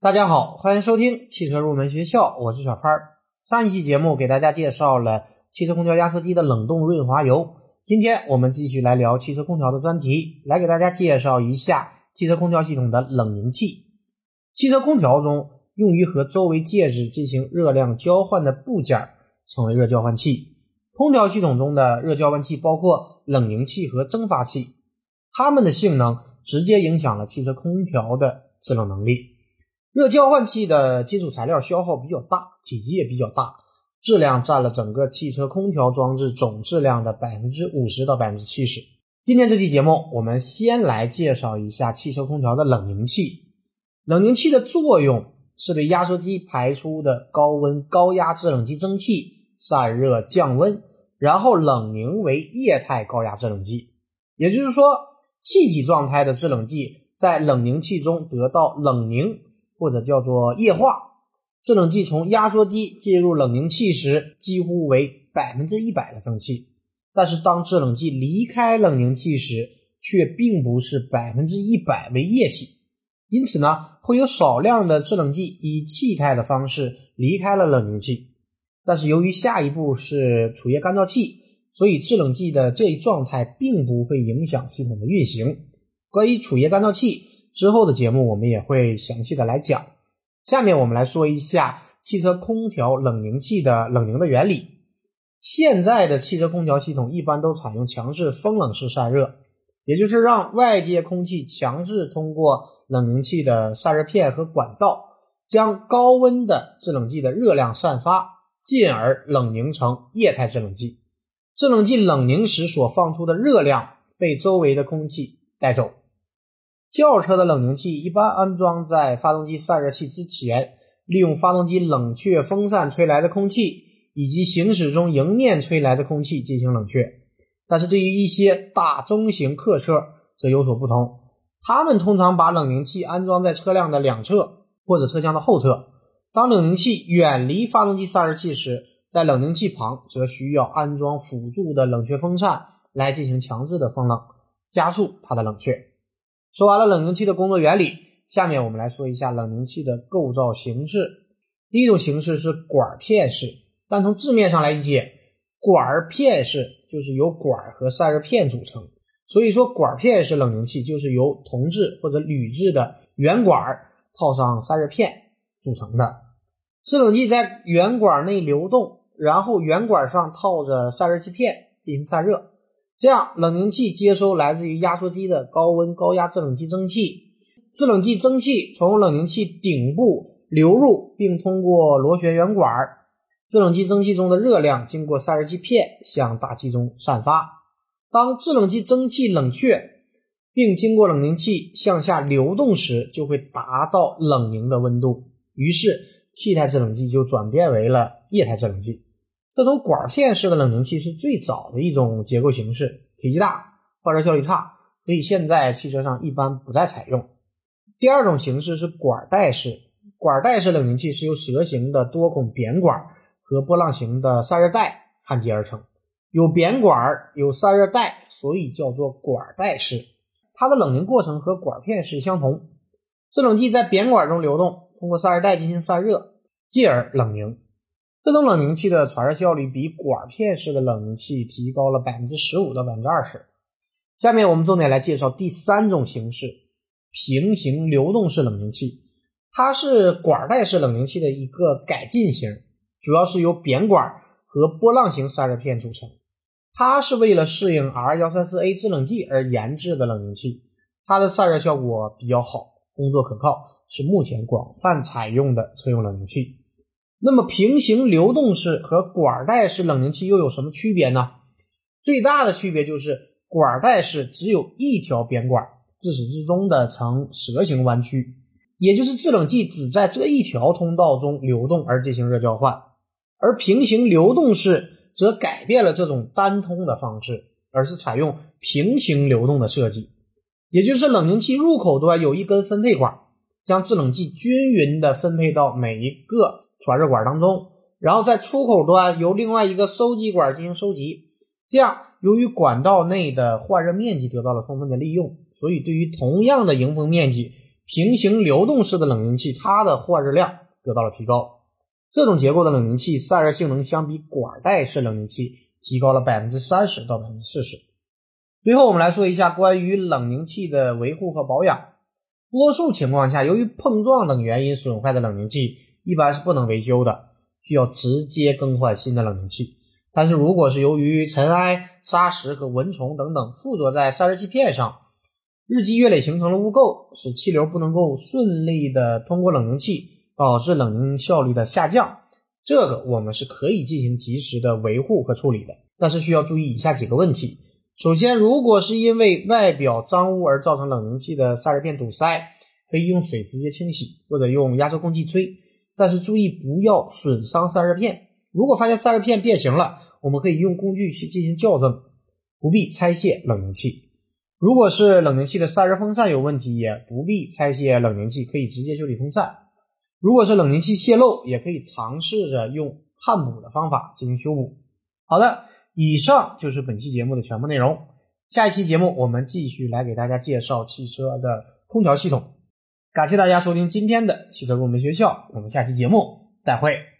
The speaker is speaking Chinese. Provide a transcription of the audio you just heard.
大家好，欢迎收听汽车入门学校，我是小潘儿。上一期节目给大家介绍了汽车空调压缩机的冷冻润滑油，今天我们继续来聊汽车空调的专题，来给大家介绍一下汽车空调系统的冷凝器。汽车空调中用于和周围介质进行热量交换的部件称为热交换器。空调系统中的热交换器包括冷凝器和蒸发器，它们的性能直接影响了汽车空调的制冷能力。热交换器的金属材料消耗比较大，体积也比较大，质量占了整个汽车空调装置总质量的百分之五十到百分之七十。今天这期节目，我们先来介绍一下汽车空调的冷凝器。冷凝器的作用是对压缩机排出的高温高压制冷剂蒸汽散热降温，然后冷凝为液态高压制冷剂。也就是说，气体状态的制冷剂在冷凝器中得到冷凝。或者叫做液化，制冷剂从压缩机进入冷凝器时，几乎为百分之一百的蒸汽；但是当制冷剂离开冷凝器时，却并不是百分之一百为液体。因此呢，会有少量的制冷剂以气态的方式离开了冷凝器。但是由于下一步是储液干燥器，所以制冷剂的这一状态并不会影响系统的运行。关于储液干燥器。之后的节目我们也会详细的来讲。下面我们来说一下汽车空调冷凝器的冷凝的原理。现在的汽车空调系统一般都采用强制风冷式散热，也就是让外界空气强制通过冷凝器的散热片和管道，将高温的制冷剂的热量散发，进而冷凝成液态制冷剂。制冷剂冷凝时所放出的热量被周围的空气带走。轿车的冷凝器一般安装在发动机散热器之前，利用发动机冷却风扇吹来的空气以及行驶中迎面吹来的空气进行冷却。但是对于一些大中型客车则有所不同，他们通常把冷凝器安装在车辆的两侧或者车厢的后侧。当冷凝器远离发动机散热器时，在冷凝器旁则需要安装辅助的冷却风扇来进行强制的风冷，加速它的冷却。说完了冷凝器的工作原理，下面我们来说一下冷凝器的构造形式。第一种形式是管片式，但从字面上来理解，管片式就是由管和散热片组成。所以说，管片式冷凝器就是由铜制或者铝制的圆管套上散热片组成的。制冷剂在圆管内流动，然后圆管上套着散热器片进行散热。这样，冷凝器接收来自于压缩机的高温高压制冷剂蒸汽，制冷剂蒸汽从冷凝器顶部流入，并通过螺旋圆管，制冷剂蒸汽中的热量经过散热器片向大气中散发。当制冷剂蒸汽冷却，并经过冷凝器向下流动时，就会达到冷凝的温度，于是气态制冷剂就转变为了液态制冷剂。这种管片式的冷凝器是最早的一种结构形式，体积大，发热效率差，所以现在汽车上一般不再采用。第二种形式是管带式，管带式冷凝器是由蛇形的多孔扁管和波浪形的散热带焊接而成，有扁管有散热带，所以叫做管带式。它的冷凝过程和管片式相同，制冷剂在扁管中流动，通过散热带进行散热，进而冷凝。这种冷凝器的传热效率比管片式的冷凝器提高了百分之十五到百分之二十。下面我们重点来介绍第三种形式——平行流动式冷凝器。它是管带式冷凝器的一个改进型，主要是由扁管和波浪形散热片组成。它是为了适应 R 幺三四 A 制冷剂而研制的冷凝器。它的散热效果比较好，工作可靠，是目前广泛采用的车用冷凝器。那么平行流动式和管带式冷凝器又有什么区别呢？最大的区别就是管带式只有一条扁管，自始至终的呈蛇形弯曲，也就是制冷剂只在这一条通道中流动而进行热交换。而平行流动式则改变了这种单通的方式，而是采用平行流动的设计，也就是冷凝器入口端有一根分配管，将制冷剂均匀的分配到每一个。传热管当中，然后在出口端由另外一个收集管进行收集，这样由于管道内的换热面积得到了充分的利用，所以对于同样的迎风面积，平行流动式的冷凝器，它的换热量得到了提高。这种结构的冷凝器散热性能相比管带式冷凝器提高了百分之三十到百分之四十。最后，我们来说一下关于冷凝器的维护和保养。多数情况下，由于碰撞等原因损坏的冷凝器一般是不能维修的，需要直接更换新的冷凝器。但是，如果是由于尘埃、砂石和蚊虫等等附着在散热器片上，日积月累形成了污垢，使气流不能够顺利的通过冷凝器，导致冷凝效率的下降。这个我们是可以进行及时的维护和处理的，但是需要注意以下几个问题。首先，如果是因为外表脏污而造成冷凝器的散热片堵塞，可以用水直接清洗，或者用压缩空气吹。但是注意不要损伤散热片。如果发现散热片变形了，我们可以用工具去进行校正，不必拆卸冷凝器。如果是冷凝器的散热风扇有问题，也不必拆卸冷凝器，可以直接修理风扇。如果是冷凝器泄漏，也可以尝试着用焊补的方法进行修补。好的，以上就是本期节目的全部内容。下一期节目我们继续来给大家介绍汽车的空调系统。感谢大家收听今天的汽车入门学校，我们下期节目再会。